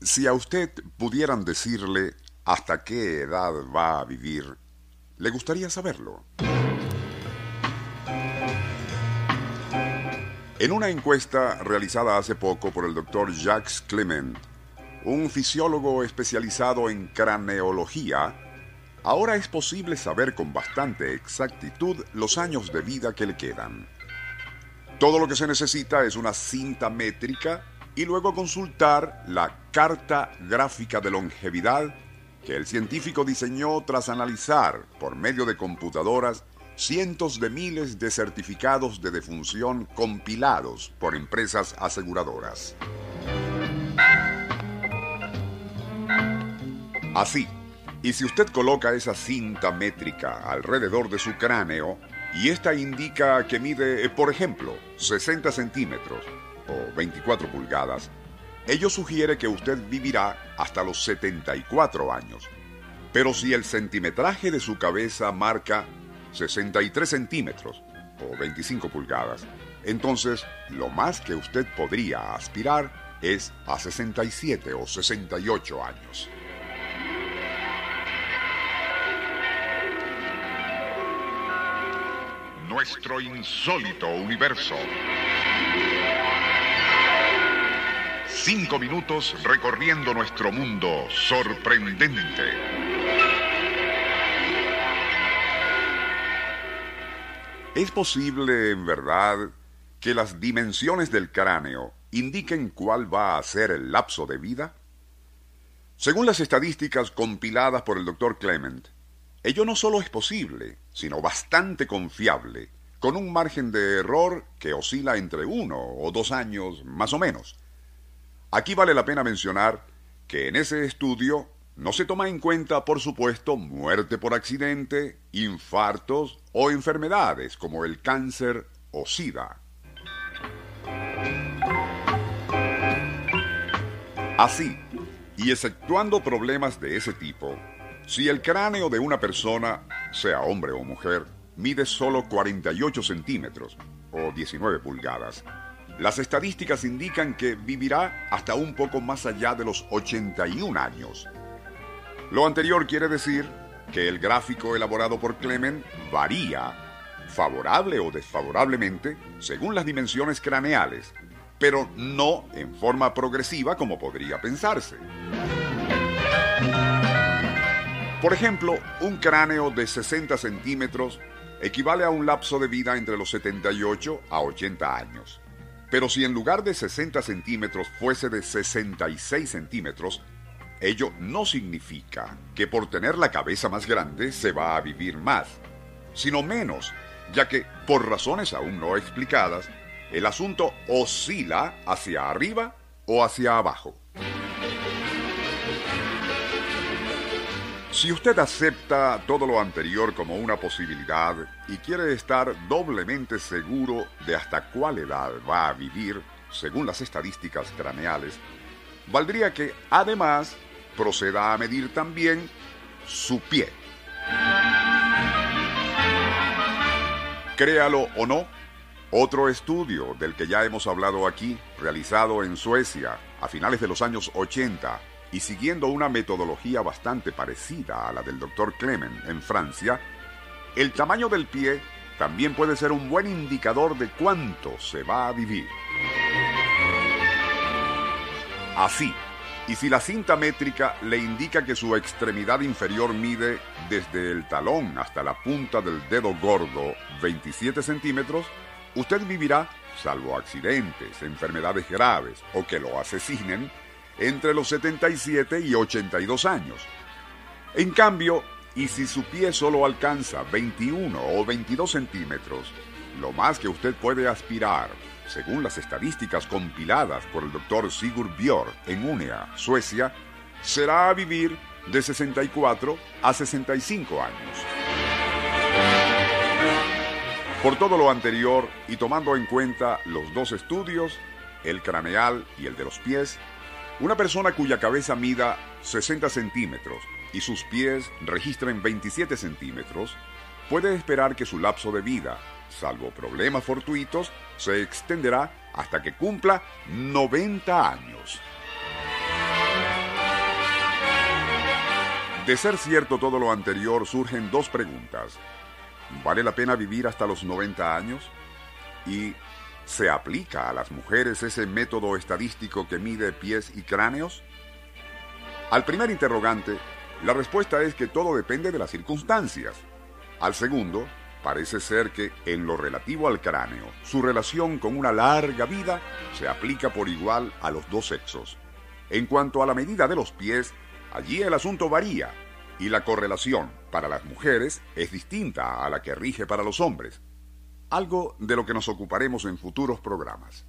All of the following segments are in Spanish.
Si a usted pudieran decirle hasta qué edad va a vivir, ¿le gustaría saberlo? En una encuesta realizada hace poco por el doctor Jacques Clement, un fisiólogo especializado en craneología, ahora es posible saber con bastante exactitud los años de vida que le quedan. Todo lo que se necesita es una cinta métrica y luego consultar la carta gráfica de longevidad que el científico diseñó tras analizar por medio de computadoras cientos de miles de certificados de defunción compilados por empresas aseguradoras. Así, y si usted coloca esa cinta métrica alrededor de su cráneo, y esta indica que mide, por ejemplo, 60 centímetros, o 24 pulgadas, ello sugiere que usted vivirá hasta los 74 años. Pero si el centimetraje de su cabeza marca 63 centímetros o 25 pulgadas, entonces lo más que usted podría aspirar es a 67 o 68 años. Nuestro insólito universo. Cinco minutos recorriendo nuestro mundo sorprendente. ¿Es posible, en verdad, que las dimensiones del cráneo indiquen cuál va a ser el lapso de vida? Según las estadísticas compiladas por el Dr. Clement, ello no solo es posible, sino bastante confiable, con un margen de error que oscila entre uno o dos años más o menos. Aquí vale la pena mencionar que en ese estudio no se toma en cuenta, por supuesto, muerte por accidente, infartos o enfermedades como el cáncer o SIDA. Así, y exceptuando problemas de ese tipo, si el cráneo de una persona, sea hombre o mujer, mide solo 48 centímetros o 19 pulgadas, las estadísticas indican que vivirá hasta un poco más allá de los 81 años. Lo anterior quiere decir que el gráfico elaborado por Clement varía, favorable o desfavorablemente, según las dimensiones craneales, pero no en forma progresiva como podría pensarse. Por ejemplo, un cráneo de 60 centímetros equivale a un lapso de vida entre los 78 a 80 años. Pero si en lugar de 60 centímetros fuese de 66 centímetros, ello no significa que por tener la cabeza más grande se va a vivir más, sino menos, ya que, por razones aún no explicadas, el asunto oscila hacia arriba o hacia abajo. Si usted acepta todo lo anterior como una posibilidad y quiere estar doblemente seguro de hasta cuál edad va a vivir, según las estadísticas craneales, valdría que además proceda a medir también su pie. Créalo o no, otro estudio del que ya hemos hablado aquí, realizado en Suecia a finales de los años 80, y siguiendo una metodología bastante parecida a la del Dr. Clement en Francia, el tamaño del pie también puede ser un buen indicador de cuánto se va a vivir. Así, y si la cinta métrica le indica que su extremidad inferior mide desde el talón hasta la punta del dedo gordo 27 centímetros, usted vivirá, salvo accidentes, enfermedades graves o que lo asesinen, entre los 77 y 82 años. En cambio, y si su pie solo alcanza 21 o 22 centímetros, lo más que usted puede aspirar, según las estadísticas compiladas por el doctor Sigurd Björk en UNEA, Suecia, será a vivir de 64 a 65 años. Por todo lo anterior y tomando en cuenta los dos estudios, el craneal y el de los pies, una persona cuya cabeza mida 60 centímetros y sus pies registren 27 centímetros, puede esperar que su lapso de vida, salvo problemas fortuitos, se extenderá hasta que cumpla 90 años. De ser cierto todo lo anterior, surgen dos preguntas. ¿Vale la pena vivir hasta los 90 años? ¿Y se aplica a las mujeres ese método estadístico que mide pies y cráneos? Al primer interrogante, la respuesta es que todo depende de las circunstancias. Al segundo, parece ser que en lo relativo al cráneo, su relación con una larga vida se aplica por igual a los dos sexos. En cuanto a la medida de los pies, allí el asunto varía y la correlación para las mujeres es distinta a la que rige para los hombres, algo de lo que nos ocuparemos en futuros programas.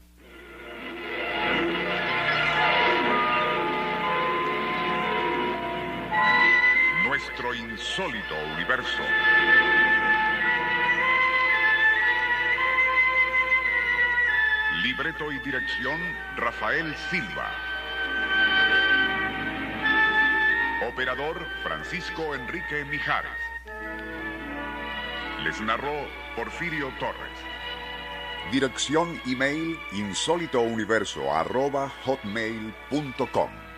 Nuestro insólito universo. Libreto y dirección Rafael Silva. Operador Francisco Enrique Mijares. Les narró Porfirio Torres. Dirección email insólitouniverso arroba hotmail.com